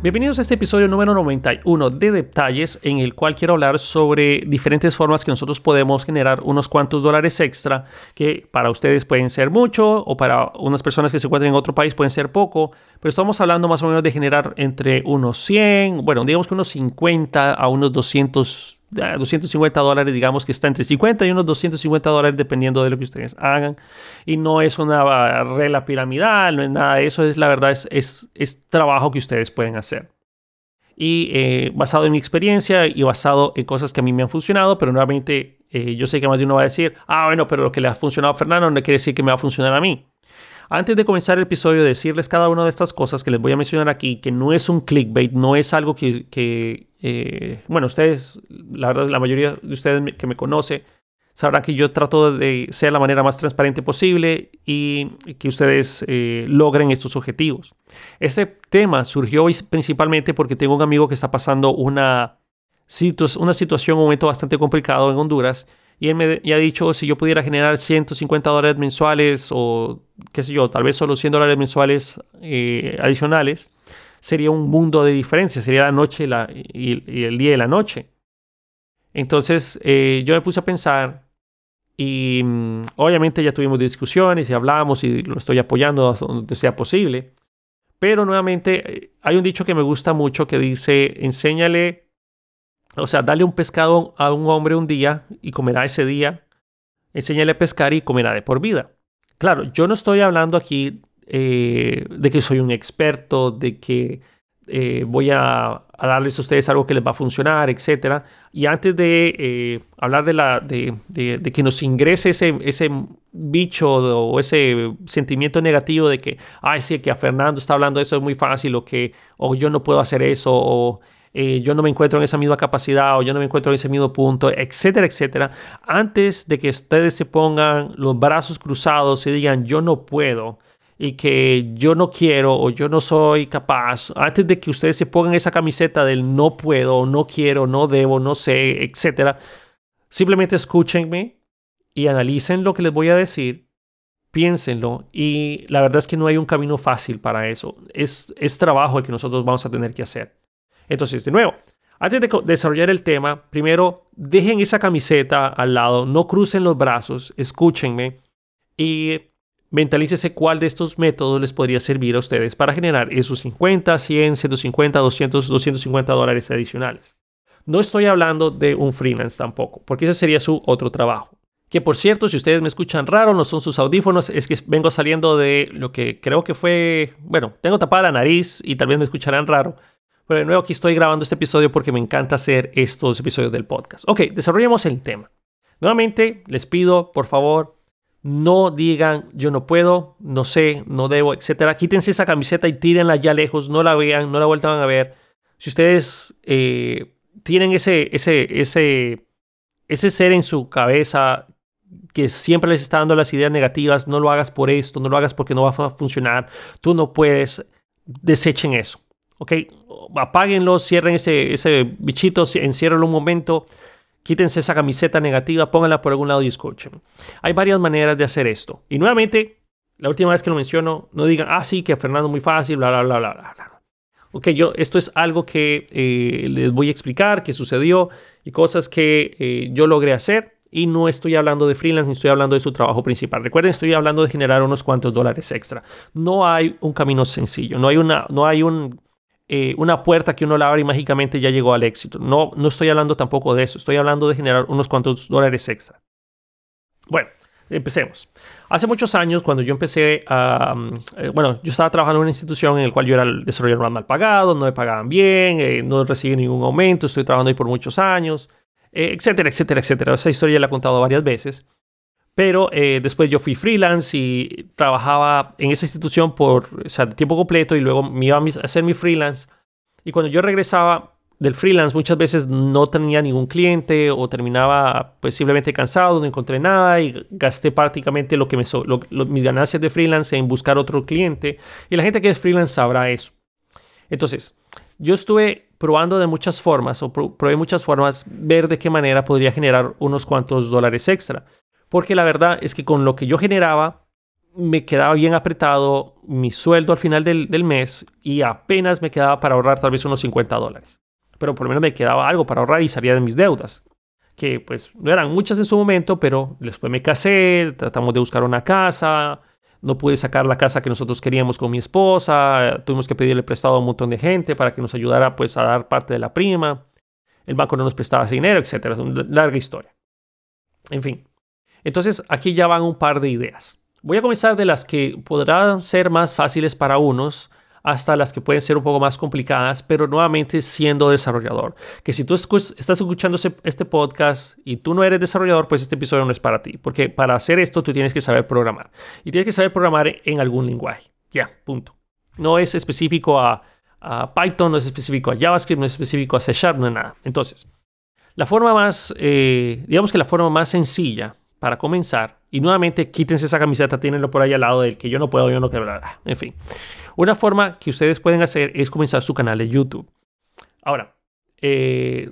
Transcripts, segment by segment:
Bienvenidos a este episodio número 91 de Detalles, en el cual quiero hablar sobre diferentes formas que nosotros podemos generar unos cuantos dólares extra, que para ustedes pueden ser mucho o para unas personas que se encuentran en otro país pueden ser poco, pero estamos hablando más o menos de generar entre unos 100, bueno, digamos que unos 50 a unos 200 250 dólares, digamos que está entre 50 y unos 250 dólares dependiendo de lo que ustedes hagan. Y no es una regla piramidal, no es nada de eso, es la verdad, es, es, trabajo que ustedes pueden hacer. Y eh, basado en mi experiencia y basado en cosas que a mí me han funcionado, pero nuevamente eh, yo sé que más de uno va a decir, ah, bueno, pero lo que le ha funcionado a Fernando no quiere decir que me va a funcionar a mí. Antes de comenzar el episodio, decirles cada una de estas cosas que les voy a mencionar aquí, que no es un clickbait, no es algo que, eh, bueno, ustedes, la verdad, la mayoría de ustedes que me conoce, sabrán que yo trato de ser la manera más transparente posible y que ustedes eh, logren estos objetivos. Este tema surgió principalmente porque tengo un amigo que está pasando una, una situación, un momento bastante complicado en Honduras y él me ha dicho si yo pudiera generar 150 dólares mensuales o qué sé yo, tal vez solo 100 dólares mensuales eh, adicionales, sería un mundo de diferencia, sería la noche y, el día y la noche. Entonces eh, yo me puse a pensar y mm, obviamente ya tuvimos discusiones y hablamos y lo estoy apoyando donde sea posible. Pero nuevamente eh, hay un dicho que me gusta mucho que dice, enséñale o sea, dale un pescado a un hombre un día y comerá ese día. Enséñale a pescar y comerá de por vida. Claro, yo no estoy hablando aquí eh, de que soy un experto, de que eh, voy a, darles a ustedes algo que les va a funcionar, etc. Y antes de eh, hablar de, la, de, de, que nos ingrese ese, ese bicho o ese sentimiento negativo de que, ay, sí, que a Fernando está hablando de eso es muy fácil, o que, o yo no puedo hacer eso, o yo no me encuentro en esa misma capacidad o yo no me encuentro en ese mismo punto, etcétera, etcétera, antes de que ustedes se pongan los brazos cruzados y digan yo no puedo y que yo no quiero o yo no soy capaz, antes de que ustedes se pongan esa camiseta del no puedo, no quiero, no debo, no sé, etcétera, simplemente escúchenme y analicen lo que les voy a decir piénsenlo y la verdad es que no hay un camino fácil para eso. Es, es trabajo el que nosotros vamos a tener que hacer. Entonces, de nuevo, antes de desarrollar el tema, primero dejen esa camiseta al lado, no crucen los brazos, escúchenme y mentalícese cuál de estos métodos les podría servir a ustedes para generar esos 50, 100, 150, 200, 250 dólares adicionales. No estoy hablando de un freelance tampoco, porque ese sería su otro trabajo. Que por cierto, si ustedes me escuchan raro, no son sus audífonos, es que vengo saliendo de lo que creo que fue, bueno, tengo tapada la nariz y tal vez me escucharán raro, pero de nuevo aquí estoy grabando este episodio porque me encanta hacer estos episodios del podcast. Ok, desarrollemos el tema. Nuevamente, les pido, por favor, no digan yo no puedo, no sé, no debo, etcétera. Quítense esa camiseta y tírenla ya lejos, no la vean, no la vuelvan a ver. Si ustedes eh, tienen ese, ese, ese, ese ser en su cabeza que siempre les está dando las ideas negativas, no lo hagas por esto, no lo hagas porque no va a funcionar, tú no puedes, desechen eso. ¿ok? Apáguenlo, cierren ese, ese bichito, enciérrenlo un momento, quítense esa camiseta negativa, pónganla por algún lado y escuchen. Hay varias maneras de hacer esto. Y nuevamente, la última vez que lo menciono, no digan, ah, sí, que Fernando es muy fácil, bla, bla, bla, bla, bla. Ok, yo, esto es algo que eh, les voy a explicar, que sucedió y cosas que eh, yo logré hacer. Y no estoy hablando de freelance, ni estoy hablando de su trabajo principal. Recuerden, estoy hablando de generar unos cuantos dólares extra. No hay un camino sencillo, no hay, una, no hay un, eh, una puerta que uno la abre y mágicamente ya llegó al éxito. No, no estoy hablando tampoco de eso, estoy hablando de generar unos cuantos dólares extra. Bueno, empecemos. Hace muchos años, cuando yo empecé a... Mm, eh, bueno, yo estaba trabajando en una institución en la cual yo era el desarrollador más mal pagado, no me pagaban bien, eh, no recibí ningún aumento, estoy trabajando ahí por muchos años, etcétera, etcétera, etcétera. Esa historia la he contado varias veces. Pero eh, después yo fui freelance y trabajaba en esa institución por tiempo completo y luego me iba a hacer mi freelance. Y cuando yo regresaba del freelance, muchas veces no tenía ningún cliente o terminaba pues simplemente cansado, no encontré nada y gasté prácticamente lo que me mis ganancias de freelance en buscar otro cliente. Y la gente que es freelance sabrá eso. Entonces, yo estuve probando de muchas formas o probé muchas formas ver de qué manera podría generar unos cuantos dólares extra porque la verdad es que con lo que yo generaba me quedaba bien apretado mi sueldo al final del, del, mes y apenas me quedaba para ahorrar tal vez unos 50 dólares. Pero por lo menos me quedaba algo para ahorrar y salía de mis deudas. Que pues no eran muchas en su momento, pero después me casé, tratamos de buscar una casa, no pude sacar la casa que nosotros queríamos con mi esposa, tuvimos que pedirle prestado a un montón de gente para que nos ayudara pues a dar parte de la prima, el banco no nos prestaba ese dinero, etc. Es una larga historia. En fin, entonces aquí ya van un par de ideas. Voy a comenzar de las que podrán ser más fáciles para unos hasta las que pueden ser un poco más complicadas, pero nuevamente siendo desarrollador. Que si tú estás escuchando este podcast y tú no eres desarrollador, pues este episodio no es para ti, porque para hacer esto tú tienes que saber programar y tienes que saber programar en algún lenguaje. Ya, punto. No es específico a, Python, no es específico a JavaScript, no es específico a C Sharp, no es nada. Entonces, la forma más, eh, digamos que la forma más sencilla para comenzar, y nuevamente quítense esa camiseta, tírenlo por ahí al lado del que yo no puedo, yo no quiero. En fin, una forma que ustedes pueden hacer es comenzar su canal de YouTube. Ahora, eh,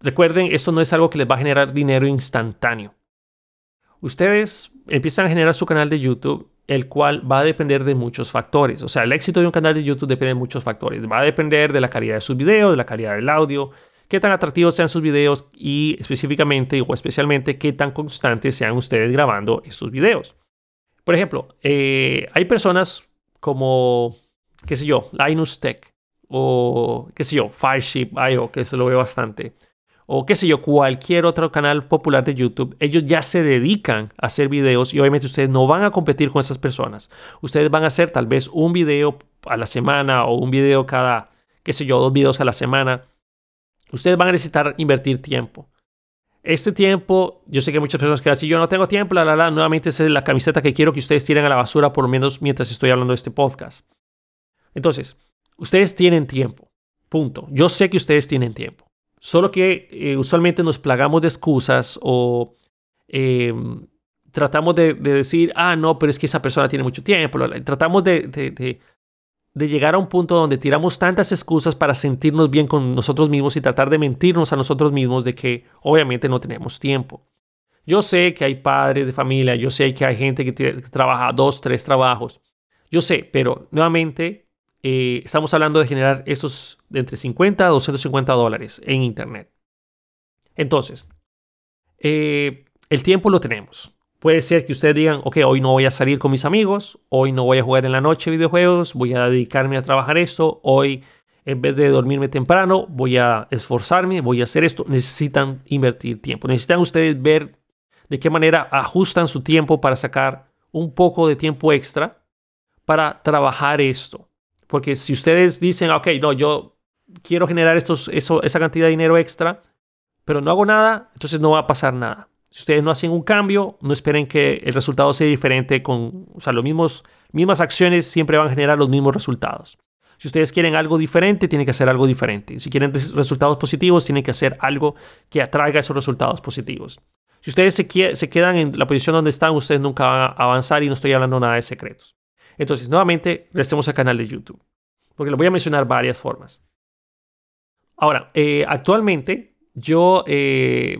recuerden, esto no es algo que les va a generar dinero instantáneo. Ustedes empiezan a generar su canal de YouTube, el cual va a depender de muchos factores. O sea, el éxito de un canal de YouTube depende de muchos factores. Va a depender de la calidad de sus videos, de la calidad del audio, qué tan atractivos sean sus videos y específicamente o especialmente qué tan constantes sean ustedes grabando estos videos. Por ejemplo, eh, hay personas como qué sé yo, Linus Tech o qué sé yo, Fireship IO, que se lo veo bastante, o qué sé yo, cualquier otro canal popular de YouTube, ellos ya se dedican a hacer videos y obviamente ustedes no van a competir con esas personas. Ustedes van a hacer tal vez un video a la semana o un video cada, qué sé yo, dos videos a la semana. Ustedes van a necesitar invertir tiempo. Este tiempo, yo sé que muchas personas que si yo no tengo tiempo, la, la, la, nuevamente es la camiseta que quiero que ustedes tiren a la basura por lo menos mientras estoy hablando de este podcast. Entonces, ustedes tienen tiempo. Punto. Yo sé que ustedes tienen tiempo. Solo que eh, usualmente nos plagamos de excusas o em, tratamos de, decir, ah, no, pero es que esa persona tiene mucho tiempo. Tratamos de, llegar a un punto donde tiramos tantas excusas para sentirnos bien con nosotros mismos y tratar de mentirnos a nosotros mismos de que obviamente no tenemos tiempo. Yo sé que hay padres de familia, yo sé que hay gente que, que trabaja dos, tres trabajos. Yo sé, pero nuevamente eh, estamos hablando de generar esos de entre 50 a 250 dólares en Internet. Entonces, eh, el tiempo lo tenemos. Puede ser que ustedes digan, ok, hoy no voy a salir con mis amigos, hoy no voy a jugar en la noche videojuegos, voy a dedicarme a trabajar esto, hoy en vez de dormirme temprano, voy a esforzarme, voy a hacer esto. Necesitan invertir tiempo. Necesitan ustedes ver de qué manera ajustan su tiempo para sacar un poco de tiempo extra para trabajar esto. Porque si ustedes dicen, ok, no, yo quiero generar estos, esa cantidad de dinero extra, pero no hago nada, entonces no va a pasar nada. Si ustedes no hacen un cambio, no esperen que el resultado sea diferente con, o sea, los mismos, mismas acciones siempre van a generar los mismos resultados. Si ustedes quieren algo diferente, tienen que hacer algo diferente. Si quieren resultados positivos, tienen que hacer algo que atraiga esos resultados positivos. Si ustedes se, se quedan en la posición donde están, ustedes nunca van a avanzar y no estoy hablando nada de secretos. Entonces, nuevamente, regresemos al canal de YouTube, porque lo voy a mencionar varias formas. Ahora, eh, actualmente yo, eh,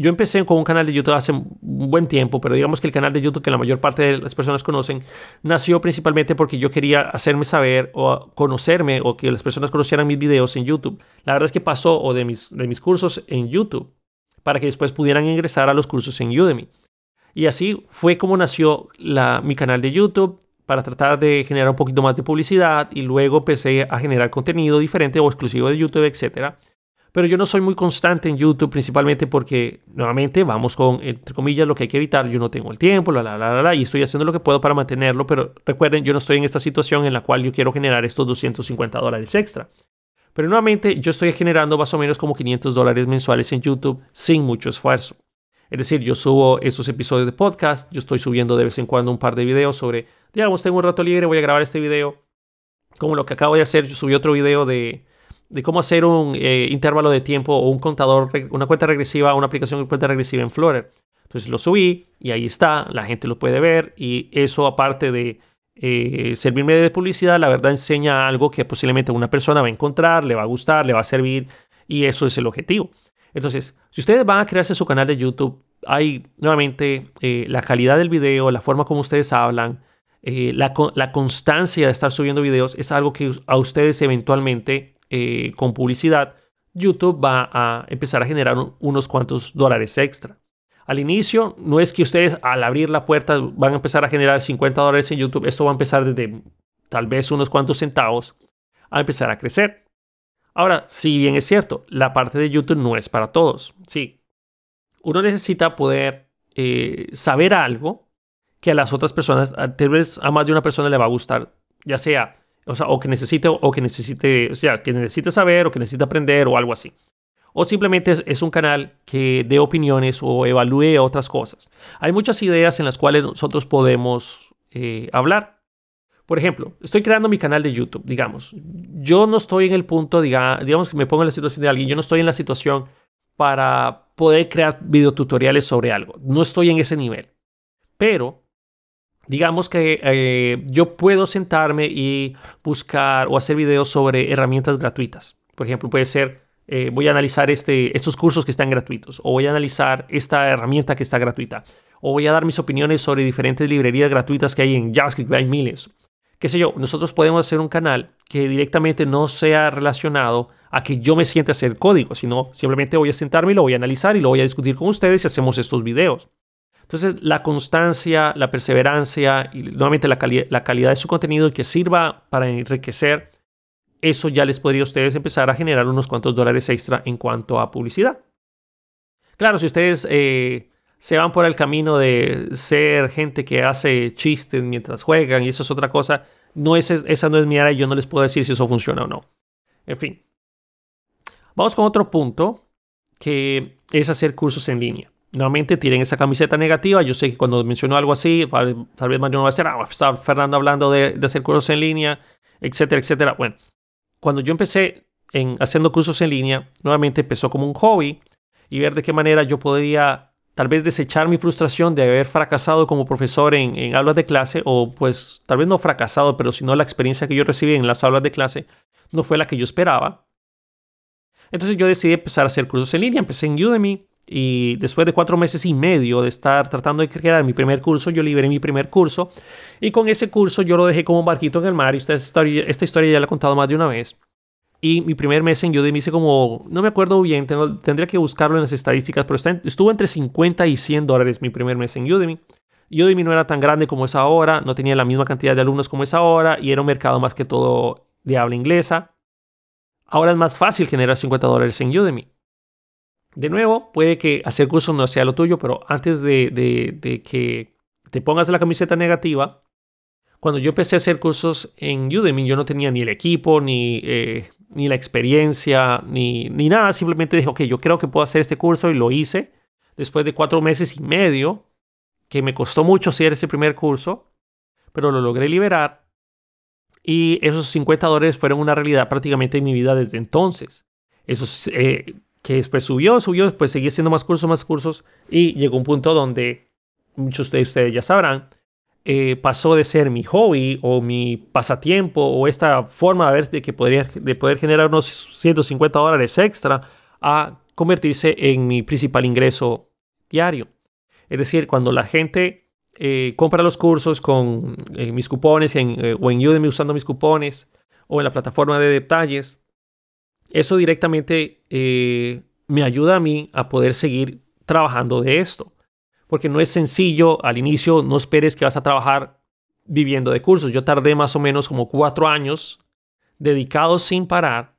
yo empecé con un canal de YouTube hace un buen tiempo, pero digamos que el canal de YouTube que la mayor parte de las personas conocen nació principalmente porque yo quería hacerme saber o conocerme o que las personas conocieran mis videos en YouTube. La verdad es que pasó de mis, de mis cursos en YouTube para que después pudieran ingresar a los cursos en Udemy. Y así fue como nació la, mi canal de YouTube para tratar de generar un poquito más de publicidad y luego empecé a generar contenido diferente o exclusivo de YouTube, etc. Pero yo no soy muy constante en YouTube principalmente porque nuevamente vamos con, entre comillas, lo que hay que evitar. Yo no tengo el tiempo, la, la, la, la, y estoy haciendo lo que puedo para mantenerlo, pero recuerden, yo no estoy en esta situación en la cual yo quiero generar estos 250 dólares extra. Pero nuevamente yo estoy generando más o menos como 500 dólares mensuales en YouTube sin mucho esfuerzo. Es decir, yo subo estos episodios de podcast, yo estoy subiendo de vez en cuando un par de videos sobre, digamos, tengo un rato libre, voy a grabar este video. Como lo que acabo de hacer, yo subí otro video de, de cómo hacer un eh, intervalo de tiempo o un contador, una cuenta regresiva, una aplicación de cuenta regresiva en Flutter. Entonces lo subí y ahí está, la gente lo puede ver y eso aparte de eh, servirme de publicidad, la verdad enseña algo que posiblemente una persona va a encontrar, le va a gustar, le va a servir y eso es el objetivo. Entonces, si ustedes van a crearse su canal de YouTube, hay nuevamente eh, la calidad del video, la forma como ustedes hablan, eh, la, constancia de estar subiendo videos es algo que a ustedes eventualmente eh, con publicidad YouTube va a empezar a generar unos cuantos dólares extra. Al inicio, no es que ustedes al abrir la puerta van a empezar a generar 50 dólares en YouTube. Esto va a empezar desde tal vez unos cuantos centavos a empezar a crecer. Ahora, si bien es cierto, la parte de YouTube no es para todos. Sí, uno necesita poder eh, saber algo que a las otras personas, tal vez a más de una persona le va a gustar, ya sea, o sea, o que necesite, o que necesite, o sea, que necesite saber, o que necesite aprender, o algo así. O simplemente es, un canal que dé opiniones o evalúe otras cosas. Hay muchas ideas en las cuales nosotros podemos eh, hablar. Por ejemplo, estoy creando mi canal de YouTube, digamos. Yo no estoy en el punto, diga, digamos que me pongo en la situación de alguien, yo no estoy en la situación para poder crear videotutoriales sobre algo. No estoy en ese nivel. Pero digamos que eh, yo puedo sentarme y buscar o hacer videos sobre herramientas gratuitas. Por ejemplo, puede ser, eh, voy a analizar este, estos cursos que están gratuitos, o voy a analizar esta herramienta que está gratuita, o voy a dar mis opiniones sobre diferentes librerías gratuitas que hay en JavaScript, hay miles. Qué sé yo, nosotros podemos hacer un canal que directamente no sea relacionado a que yo me siente a hacer código, sino simplemente voy a sentarme y lo voy a analizar y lo voy a discutir con ustedes y hacemos estos videos. Entonces, la constancia, la perseverancia y nuevamente la, la calidad de su contenido que sirva para enriquecer, eso ya les podría a ustedes empezar a generar unos cuantos dólares extra en cuanto a publicidad. Claro, si ustedes eh, se van por el camino de ser gente que hace chistes mientras juegan y eso es otra cosa, no es, esa no es mi área y yo no les puedo decir si eso funciona o no. En fin. Vamos con otro punto que es hacer cursos en línea nuevamente tienen esa camiseta negativa. Yo sé que cuando menciono algo así, tal vez mañana va a ser, ah, está Fernando hablando de, hacer cursos en línea, etcétera, etcétera. Bueno, cuando yo empecé en haciendo cursos en línea, nuevamente empezó como un hobby y ver de qué manera yo podía tal vez desechar mi frustración de haber fracasado como profesor en, en aulas de clase, o pues tal vez no fracasado, pero sino la experiencia que yo recibí en las aulas de clase no fue la que yo esperaba. Entonces yo decidí empezar a hacer cursos en línea, empecé en Udemy, y después de cuatro meses y medio de estar tratando de crear mi primer curso, yo liberé mi primer curso. Y con ese curso yo lo dejé como un barquito en el mar. Y esta historia, esta historia ya la he contado más de una vez. Y mi primer mes en Udemy hice como, no me acuerdo bien, tendría que buscarlo en las estadísticas, pero estuvo entre 50 y 100 dólares mi primer mes en Udemy. Udemy no era tan grande como es ahora, no tenía la misma cantidad de alumnos como es ahora y era un mercado más que todo de habla inglesa. Ahora es más fácil generar 50 dólares en Udemy. De nuevo, puede que hacer cursos no sea lo tuyo, pero antes de, que te pongas la camiseta negativa, cuando yo empecé a hacer cursos en Udemy, yo no tenía ni el equipo, ni, eh, ni la experiencia, ni, ni nada. Simplemente dije, ok, yo creo que puedo hacer este curso y lo hice. Después de cuatro meses y medio, que me costó mucho hacer ese primer curso, pero lo logré liberar. Y esos 50 dólares fueron una realidad prácticamente en mi vida desde entonces. Esos, eh, que después subió, subió, después seguía haciendo más cursos, más cursos y llegó un punto donde muchos de ustedes ya sabrán, eh, pasó de ser mi hobby o mi pasatiempo o esta forma de ver de que podría, de poder generar unos 150 dólares extra a convertirse en mi principal ingreso diario. Es decir, cuando la gente eh, compra los cursos con eh, mis cupones en, o en Udemy usando mis cupones o en la plataforma de detalles, eso directamente eh, me ayuda a mí a poder seguir trabajando de esto. Porque no es sencillo al inicio, no esperes que vas a trabajar viviendo de cursos. Yo tardé más o menos como cuatro años dedicados sin parar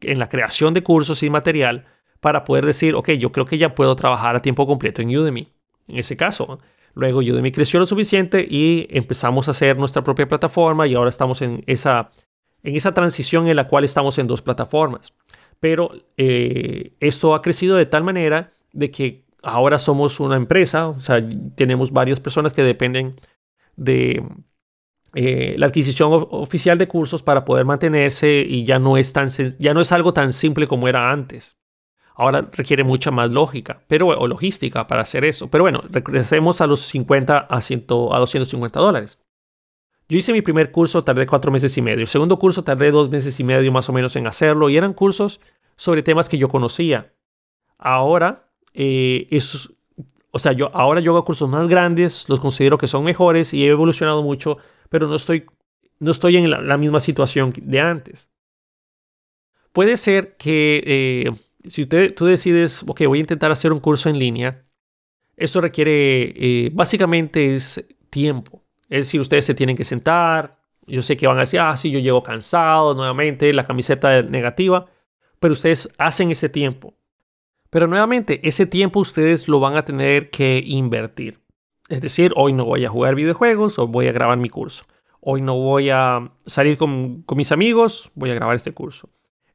en la creación de cursos y material para poder decir, ok, yo creo que ya puedo trabajar a tiempo completo en Udemy. En ese caso, luego Udemy creció lo suficiente y empezamos a hacer nuestra propia plataforma y ahora estamos en esa en esa transición en la cual estamos en dos plataformas. Pero eh, esto ha crecido de tal manera de que ahora somos una empresa, o sea, tenemos varias personas que dependen de eh, la adquisición oficial de cursos para poder mantenerse y ya no, es tan, ya no es algo tan simple como era antes. Ahora requiere mucha más lógica, pero o logística para hacer eso. Pero bueno, regresemos a los 50 a, 100, a 250 dólares. Yo hice mi primer curso, tardé cuatro meses y medio. El segundo curso tardé dos meses y medio más o menos en hacerlo y eran cursos sobre temas que yo conocía. Ahora, eh, o sea, yo ahora yo hago cursos más grandes, los considero que son mejores y he evolucionado mucho pero no estoy, no estoy en la, misma situación de antes. Puede ser que eh, si usted, tú decides, ok, voy a intentar hacer un curso en línea, eso requiere, eh, básicamente es tiempo. Es decir, ustedes se tienen que sentar. Yo sé que van a decir, ah, sí, yo llego cansado nuevamente, la camiseta negativa, pero ustedes hacen ese tiempo. Pero nuevamente, ese tiempo ustedes lo van a tener que invertir. Es decir, hoy no voy a jugar videojuegos o voy a grabar mi curso. Hoy no voy a salir con, con mis amigos, voy a grabar este curso.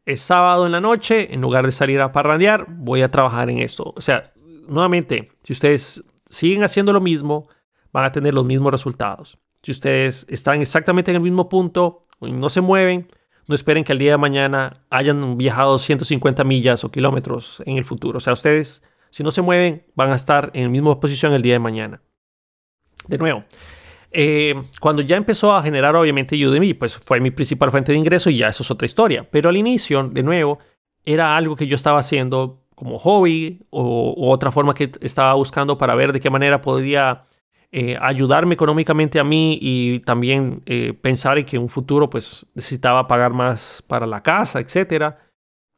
Es sábado en la noche, en lugar de salir a parrandear, voy a trabajar en esto. O sea, nuevamente, si ustedes siguen haciendo lo mismo, van a tener los mismos resultados. Si ustedes están exactamente en el mismo punto y no se mueven, no esperen que el día de mañana hayan viajado 150 millas o kilómetros en el futuro. O sea, ustedes, si no se mueven, van a estar en la misma posición el día de mañana. De nuevo, eh, cuando ya empezó a generar obviamente Udemy, pues fue mi principal fuente de ingreso y ya eso es otra historia. Pero al inicio, de nuevo, era algo que yo estaba haciendo como hobby o, otra forma que estaba buscando para ver de qué manera podía eh, ayudarme económicamente a mí y también eh, pensar en que en un futuro pues necesitaba pagar más para la casa, etcétera,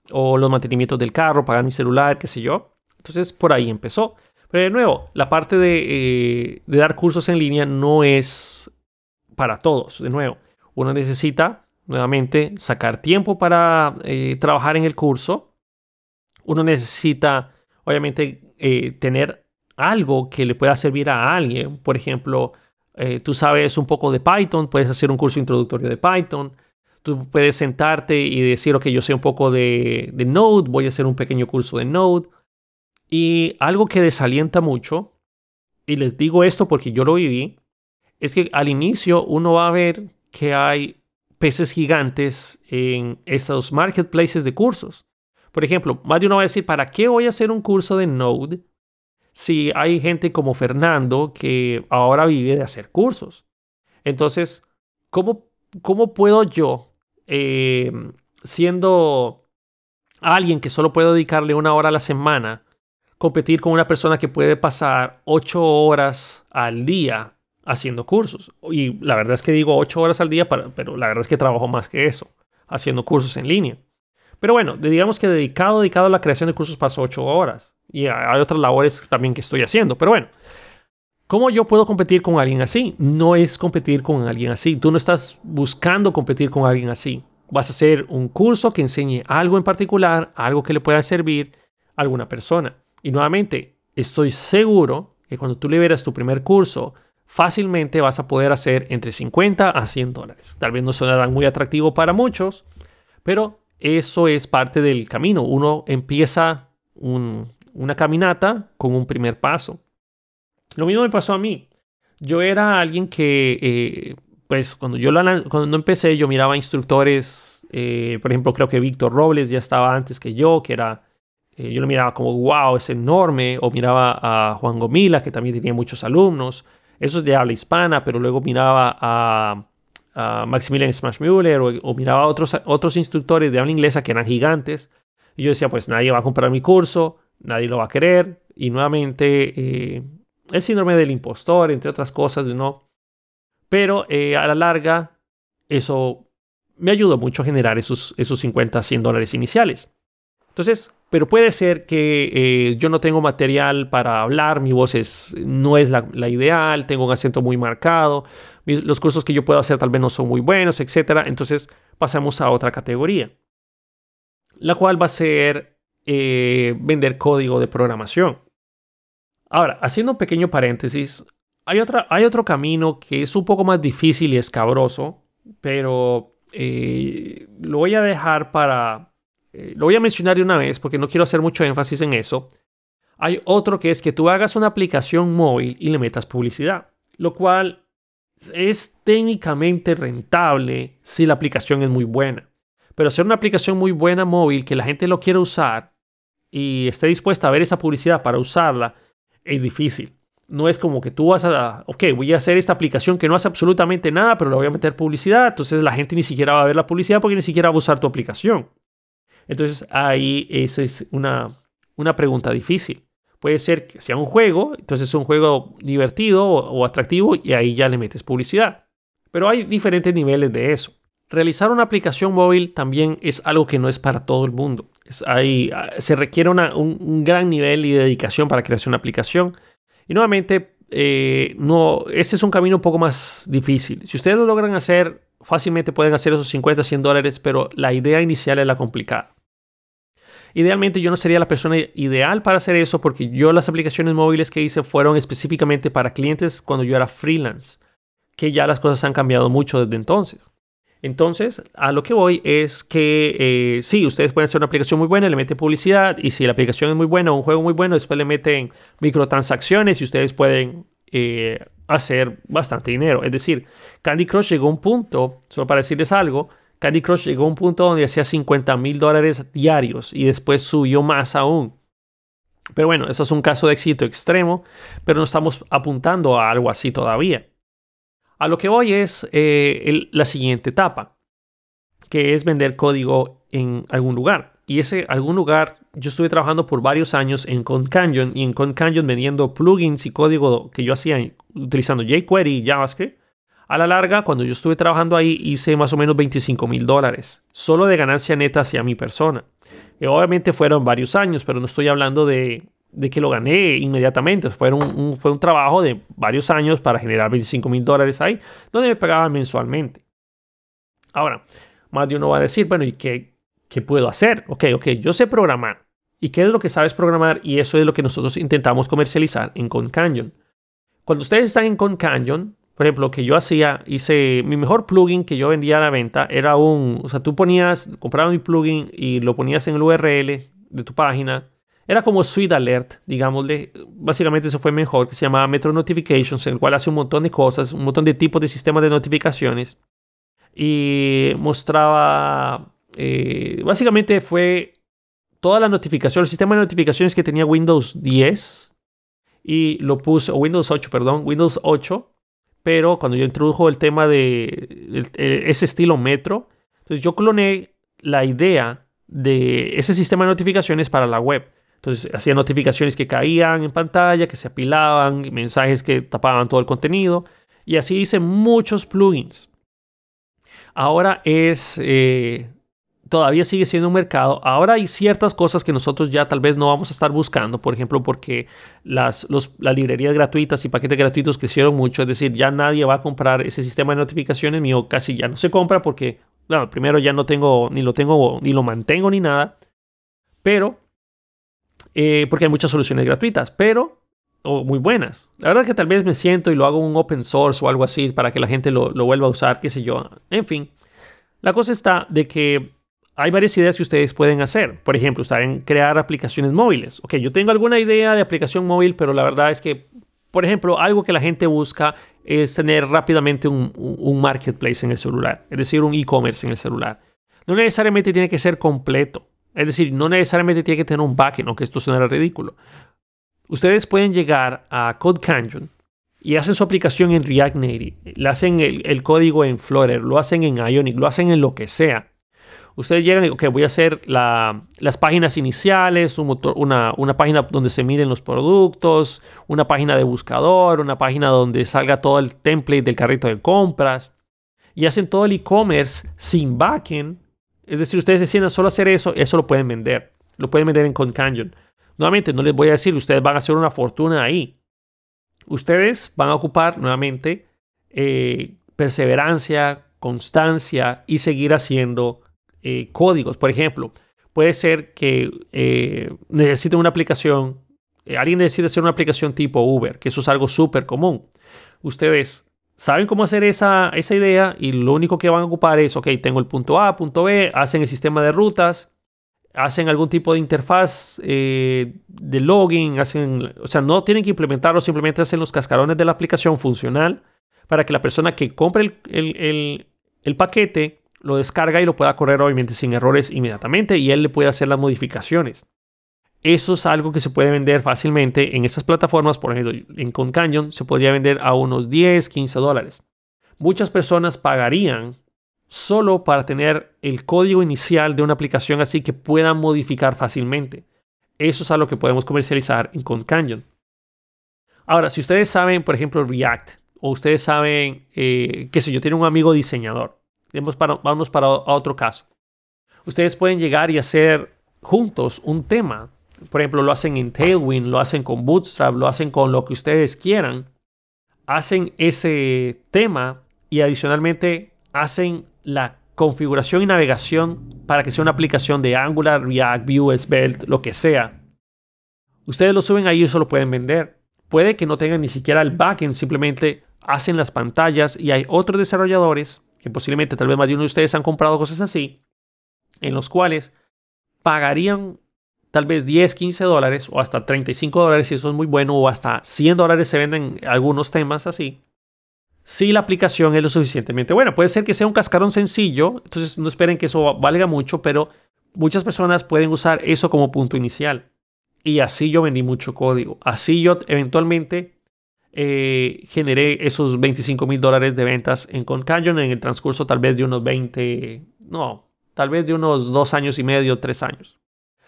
o los mantenimientos del carro, pagar mi celular, qué sé yo. Entonces por ahí empezó. Pero de nuevo, la parte de, eh, de dar cursos en línea no es para todos. De nuevo, uno necesita nuevamente sacar tiempo para trabajar en el curso. Uno necesita obviamente tener algo que le pueda servir a alguien. Por ejemplo, eh, tú sabes un poco de Python, puedes hacer un curso introductorio de Python. Tú puedes sentarte y decir, ok, yo sé un poco de, de Node, voy a hacer un pequeño curso de Node. Y algo que desalienta mucho, y les digo esto porque yo lo viví, es que al inicio uno va a ver que hay peces gigantes en estos marketplaces de cursos. Por ejemplo, más de uno va a decir, ¿para qué voy a hacer un curso de Node si hay gente como Fernando que ahora vive de hacer cursos. Entonces, ¿cómo, cómo puedo yo, eh, siendo alguien que solo puedo dedicarle una hora a la semana, competir con una persona que puede pasar ocho horas al día haciendo cursos? Y la verdad es que digo ocho horas al día, pero la verdad es que trabajo más que eso, haciendo cursos en línea. Pero bueno, digamos que dedicado, dedicado a la creación de cursos paso ocho horas. Y hay otras labores también que estoy haciendo. Pero bueno, ¿cómo yo puedo competir con alguien así? No es competir con alguien así. Tú no estás buscando competir con alguien así. Vas a hacer un curso que enseñe algo en particular, algo que le pueda servir a alguna persona. Y nuevamente, estoy seguro que cuando tú liberas tu primer curso, fácilmente vas a poder hacer entre 50 a 100 dólares. Tal vez no sonará muy atractivo para muchos, pero eso es parte del camino. Uno empieza una caminata con un primer paso. Lo mismo me pasó a mí. Yo era alguien que, eh, pues cuando yo cuando empecé, yo miraba instructores, eh, por ejemplo, creo que Víctor Robles ya estaba antes que yo, que era, eh, yo lo miraba como, wow, es enorme, o miraba a Juan Gomila, que también tenía muchos alumnos, eso es de habla hispana, pero luego miraba a a Maximilian Smashmuller o, o miraba otros, otros instructores de habla inglesa que eran gigantes. Y yo decía, pues nadie va a comprar mi curso, nadie lo va a querer. Y nuevamente, eh, el síndrome del impostor, entre otras cosas, ¿no? Pero eh, a la larga, eso me ayudó mucho a generar esos, esos 50, 100 dólares iniciales. Entonces, pero puede ser que eh, yo no tengo material para hablar, mi voz es, no es la, ideal, tengo un acento muy marcado, los cursos que yo puedo hacer tal vez no son muy buenos, etc. Entonces pasamos a otra categoría, la cual va a ser eh, vender código de programación. Ahora, haciendo un pequeño paréntesis, hay, otra, hay otro camino que es un poco más difícil y escabroso, pero eh, lo voy a dejar para... Eh, lo voy a mencionar de una vez porque no quiero hacer mucho énfasis en eso. Hay otro que es que tú hagas una aplicación móvil y le metas publicidad, lo cual es técnicamente rentable si la aplicación es muy buena. Pero hacer una aplicación muy buena móvil que la gente lo quiera usar y esté dispuesta a ver esa publicidad para usarla es difícil. No es como que tú vas a, ok, voy a hacer esta aplicación que no hace absolutamente nada, pero le voy a meter publicidad. Entonces la gente ni siquiera va a ver la publicidad porque ni siquiera va a usar tu aplicación. Entonces ahí eso es una, una pregunta difícil. Puede ser que sea un juego, entonces es un juego divertido o, atractivo y ahí ya le metes publicidad. Pero hay diferentes niveles de eso. Realizar una aplicación móvil también es algo que no es para todo el mundo. se requiere un, gran nivel y dedicación para crear una aplicación. Y nuevamente, eh, no, ese es un camino un poco más difícil. Si ustedes lo logran hacer, fácilmente pueden hacer esos 50, 100 dólares, pero la idea inicial es la complicada. Idealmente yo no sería la persona ideal para hacer eso porque yo las aplicaciones móviles que hice fueron específicamente para clientes cuando yo era freelance, que ya las cosas han cambiado mucho desde entonces. Entonces, a lo que voy es que eh, sí, ustedes pueden hacer una aplicación muy buena, le meten publicidad y si la aplicación es muy buena o un juego muy bueno, después le meten microtransacciones y ustedes pueden eh, hacer bastante dinero. Es decir, Candy Crush llegó a un punto, solo para decirles algo, Candy Crush llegó a un punto donde hacía 50 mil dólares diarios y después subió más aún. Pero bueno, eso es un caso de éxito extremo, pero no estamos apuntando a algo así todavía. A lo que voy es eh, la siguiente etapa, que es vender código en algún lugar. Y ese algún lugar, yo estuve trabajando por varios años en ConCanyon y en ConCanyon vendiendo plugins y código que yo hacía utilizando jQuery y JavaScript. A la larga, cuando yo estuve trabajando ahí, hice más o menos 25 mil dólares, solo de ganancia neta hacia mi persona. Y obviamente fueron varios años, pero no estoy hablando de de que lo gané inmediatamente. Fue un, fue un trabajo de varios años para generar 25 mil dólares ahí, donde me pagaban mensualmente. Ahora, más de uno va a decir, bueno, ¿y qué, qué puedo hacer? Ok, ok, yo sé programar. ¿Y qué es lo que sabes programar? Y eso es lo que nosotros intentamos comercializar en ConCanyon. Cuando ustedes están en ConCanyon, por ejemplo, lo que yo hacía, hice mi mejor plugin que yo vendía a la venta era un, o sea, tú ponías, comprabas mi plugin y lo ponías en el URL de tu página era como Suite Alert, digámosle. Básicamente eso fue mejor, que se llamaba Metro Notifications, en el cual hace un montón de cosas, un montón de tipos de sistemas de notificaciones. Y mostraba, eh, básicamente fue toda la notificación, el sistema de notificaciones que tenía Windows 10. Y lo puse, o Windows 8, perdón, Windows 8. Pero cuando yo introdujo el tema de ese estilo Metro, entonces yo cloné la idea de ese sistema de notificaciones para la web. Entonces hacía notificaciones que caían en pantalla, que se apilaban, mensajes que tapaban todo el contenido. Y así hice muchos plugins. Ahora es... Eh, todavía sigue siendo un mercado. Ahora hay ciertas cosas que nosotros ya tal vez no vamos a estar buscando. Por ejemplo, porque las, las librerías gratuitas y paquetes gratuitos crecieron mucho. Es decir, ya nadie va a comprar ese sistema de notificaciones mío. Casi ya no se compra porque, bueno, primero ya no tengo, ni lo tengo, ni lo mantengo ni nada. Pero eh, porque hay muchas soluciones gratuitas, pero o muy buenas. La verdad es que tal vez me siento y lo hago un open source o algo así para que la gente lo, lo, vuelva a usar, qué sé yo. En fin, la cosa está de que hay varias ideas que ustedes pueden hacer. Por ejemplo, saben crear aplicaciones móviles. Ok, yo tengo alguna idea de aplicación móvil, pero la verdad es que, por ejemplo, algo que la gente busca es tener rápidamente un, marketplace en el celular, es decir, un e-commerce en el celular. No necesariamente tiene que ser completo. Es decir, no necesariamente tiene que tener un backend, aunque esto suena ridículo. Ustedes pueden llegar a Code Canyon y hacen su aplicación en React Native, le hacen el, código en Flutter, lo hacen en Ionic, lo hacen en lo que sea. Ustedes llegan y, ok, voy a hacer las páginas iniciales, una, página donde se miren los productos, una página de buscador, una página donde salga todo el template del carrito de compras. Y hacen todo el e-commerce sin backend es decir, ustedes deciden solo hacer eso, eso lo pueden vender. Lo pueden vender en ConCanyon. Nuevamente, no les voy a decir, ustedes van a hacer una fortuna ahí. Ustedes van a ocupar nuevamente eh, perseverancia, constancia y seguir haciendo eh, códigos. Por ejemplo, puede ser que eh, necesiten una aplicación, alguien necesita hacer una aplicación tipo Uber, que eso es algo súper común. Ustedes saben cómo hacer esa, esa idea y lo único que van a ocupar es, ok, tengo el punto A, punto B, hacen el sistema de rutas, hacen algún tipo de interfaz eh, de login, hacen, o sea, no tienen que implementarlo, simplemente hacen los cascarones de la aplicación funcional para que la persona que compre el, el paquete lo descarga y lo pueda correr obviamente sin errores inmediatamente y él le puede hacer las modificaciones. Eso es algo que se puede vender fácilmente en estas plataformas. Por ejemplo, en ConCanyon se podría vender a unos 10, 15 dólares. Muchas personas pagarían solo para tener el código inicial de una aplicación así que puedan modificar fácilmente. Eso es algo que podemos comercializar en ConCanyon. Ahora, si ustedes saben, por ejemplo, React o ustedes saben, eh, qué sé yo, tienen un amigo diseñador. Vamos para, vamos para otro caso. Ustedes pueden llegar y hacer juntos un tema. Por ejemplo, lo hacen en Tailwind, lo hacen con Bootstrap, lo hacen con lo que ustedes quieran. Hacen ese tema y adicionalmente hacen la configuración y navegación para que sea una aplicación de Angular, React, Vue, Svelte, lo que sea. Ustedes lo suben ahí y eso lo pueden vender. Puede que no tengan ni siquiera el backend, simplemente hacen las pantallas y hay otros desarrolladores, que posiblemente tal vez más de uno de ustedes han comprado cosas así, en los cuales pagarían tal vez 10, 15 dólares o hasta 35 dólares si eso es muy bueno o hasta 100 dólares se venden algunos temas así. Si la aplicación es lo suficientemente buena. Puede ser que sea un cascarón sencillo, entonces no esperen que eso valga mucho, pero muchas personas pueden usar eso como punto inicial. Y así yo vendí mucho código. Así yo eventualmente eh, generé esos 25 mil dólares de ventas en Concanyon en el transcurso tal vez de unos 20, no, tal vez de unos dos años y medio, tres años.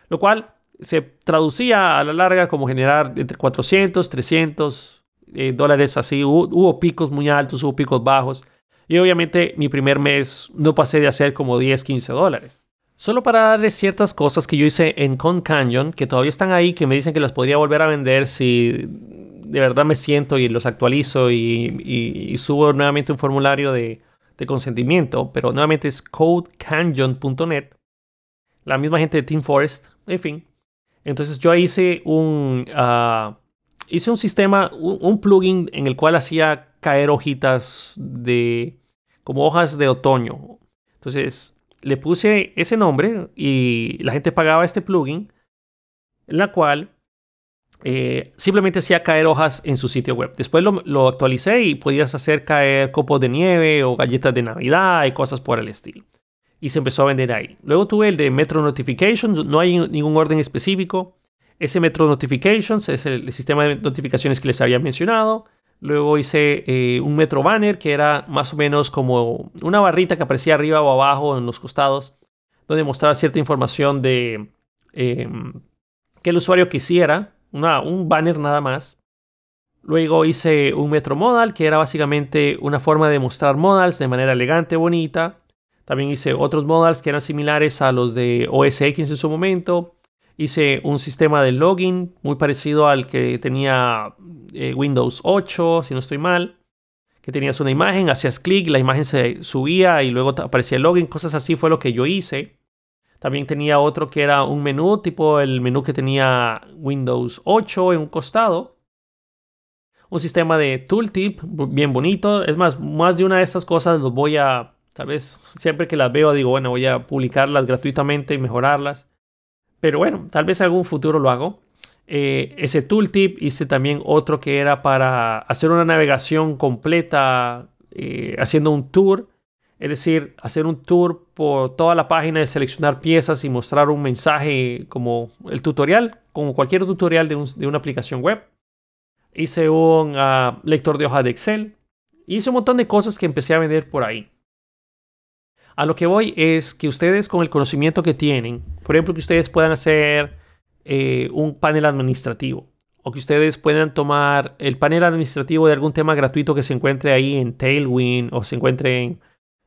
Lo cual se traducía a la larga como generar entre 400, 300 eh, dólares así. Hubo, picos muy altos, hubo picos bajos. Y obviamente mi primer mes no pasé de hacer como 10, 15 dólares. Solo para darles ciertas cosas que yo hice en Con Canyon, que todavía están ahí, que me dicen que las podría volver a vender si de verdad me siento y los actualizo y subo nuevamente un formulario de, consentimiento, pero nuevamente es codecanyon.net, la misma gente de Team Forest, en fin. Entonces yo hice un, ah, hice un sistema, un, plugin en el cual hacía caer hojitas de, como hojas de otoño. Entonces le puse ese nombre y la gente pagaba este plugin, en la cual eh, simplemente hacía caer hojas en su sitio web. Después lo, actualicé y podías hacer caer copos de nieve o galletas de Navidad y cosas por el estilo. Y se empezó a vender ahí. Luego tuve el de Metro Notifications, no hay ningún orden específico. Ese Metro Notifications es el, sistema de notificaciones que les había mencionado. Luego hice eh, un Metro Banner que era más o menos como una barrita que aparecía arriba o abajo en los costados, donde mostraba cierta información de em, que el usuario quisiera un banner nada más. Luego hice un Metro Modal, que era básicamente una forma de mostrar modals de manera elegante, bonita. También hice otros modals que eran similares a los de OS X en su momento. Hice un sistema de login muy parecido al que tenía eh, Windows 8, si no estoy mal. Que tenías una imagen, hacías clic, la imagen se subía y luego aparecía el login. Cosas así fue lo que yo hice. También tenía otro que era un menú, tipo el menú que tenía Windows 8 en un costado. Un sistema de tooltip bien bonito. Es más, más de una de estas cosas los voy a, tal vez siempre que las veo digo, bueno, voy a publicarlas gratuitamente y mejorarlas. Pero bueno, tal vez en algún futuro lo hago. Eh, ese tooltip hice también otro que era para hacer una navegación completa eh, haciendo un tour es decir, hacer un tour por toda la página de seleccionar piezas y mostrar un mensaje como el tutorial, como cualquier tutorial de, una aplicación web. Hice un ah, lector de hoja de Excel. Hice un montón de cosas que empecé a vender por ahí. A lo que voy es que ustedes con el conocimiento que tienen, por ejemplo, que ustedes puedan hacer eh, un panel administrativo o que ustedes puedan tomar el panel administrativo de algún tema gratuito que se encuentre ahí en Tailwind o se encuentre en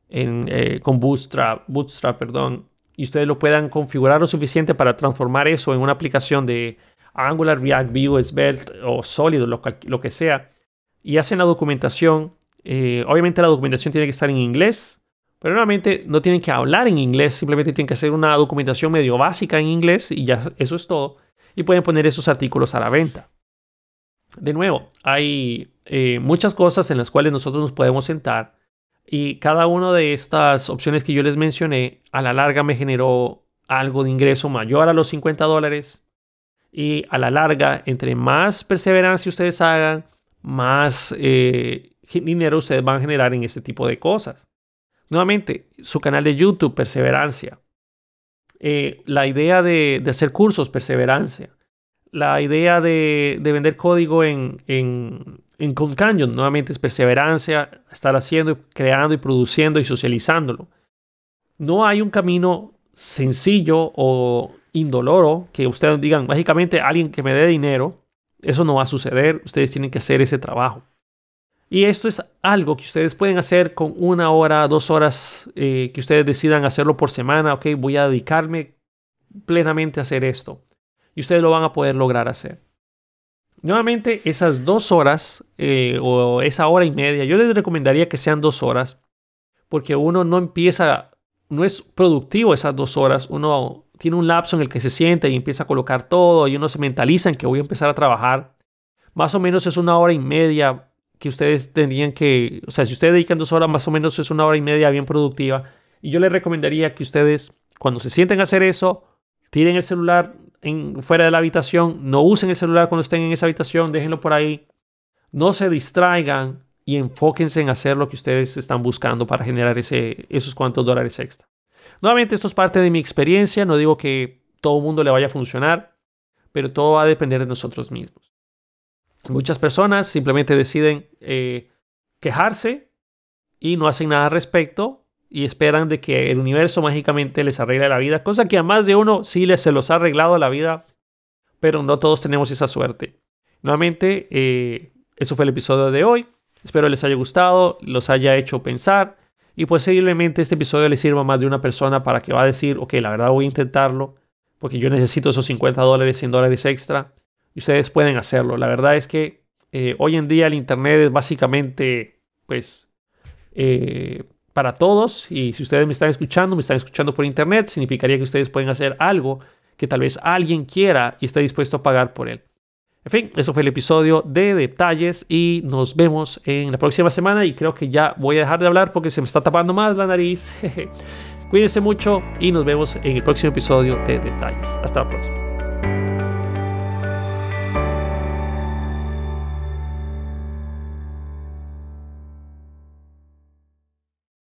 eh, con Bootstrap, Bootstrap, perdón, y ustedes lo puedan configurar lo suficiente para transformar eso en una aplicación de Angular, React, Vue, Svelte o Solid, lo, lo que sea, y hacen la documentación. Eh, obviamente la documentación tiene que estar en inglés, pero nuevamente no tienen que hablar en inglés, simplemente tienen que hacer una documentación medio básica en inglés y ya eso es todo. Y pueden poner esos artículos a la venta. De nuevo, hay eh, muchas cosas en las cuales nosotros nos podemos sentar y cada una de estas opciones que yo les mencioné, a la larga me generó algo de ingreso mayor a los 50 dólares. Y a la larga, entre más perseverancia ustedes hagan, más eh, dinero ustedes van a generar en este tipo de cosas. Nuevamente, su canal de YouTube, perseverancia. Eh, la idea de, hacer cursos, perseverancia. La idea de, vender código en, en Cold Canyon, nuevamente es perseverancia, estar haciendo, creando y produciendo y socializándolo. No hay un camino sencillo o indoloro que ustedes digan, mágicamente alguien que me dé dinero, eso no va a suceder, ustedes tienen que hacer ese trabajo. Y esto es algo que ustedes pueden hacer con una hora, dos horas eh, que ustedes decidan hacerlo por semana. Ok, voy a dedicarme plenamente a hacer esto. Y ustedes lo van a poder lograr hacer. Nuevamente, esas dos horas eh, o esa hora y media, yo les recomendaría que sean dos horas, porque uno no empieza, no es productivo esas dos horas, uno tiene un lapso en el que se siente y empieza a colocar todo y uno se mentaliza en que voy a empezar a trabajar. Más o menos es una hora y media que ustedes tendrían que, o sea, si ustedes dedican dos horas, más o menos es una hora y media bien productiva. Y yo les recomendaría que ustedes, cuando se sienten a hacer eso, tiren el celular fuera de la habitación, no usen el celular cuando estén en esa habitación, déjenlo por ahí, no se distraigan y enfóquense en hacer lo que ustedes están buscando para generar esos cuantos dólares extra. Nuevamente, esto es parte de mi experiencia, no digo que todo el mundo le vaya a funcionar, pero todo va a depender de nosotros mismos. Muchas personas simplemente deciden eh, quejarse y no hacen nada al respecto y esperan de que el universo mágicamente les arregle la vida, cosa que a más de uno sí les se los ha arreglado la vida, pero no todos tenemos esa suerte. Nuevamente, eh, eso fue el episodio de hoy. Espero les haya gustado, los haya hecho pensar y posiblemente este episodio les sirva a más de una persona para que va a decir, ok, la verdad voy a intentarlo porque yo necesito esos 50 dólares, 100 dólares extra y ustedes pueden hacerlo. La verdad es que eh, hoy en día el Internet es básicamente, pues, eh, para todos. Y si ustedes me están escuchando, me están escuchando por internet, significaría que ustedes pueden hacer algo que tal vez alguien quiera y esté dispuesto a pagar por él. En fin, eso fue el episodio de detalles y nos vemos en la próxima semana y creo que ya voy a dejar de hablar porque se me está tapando más la nariz. Cuídense mucho y nos vemos en el próximo episodio de detalles. Hasta la próxima.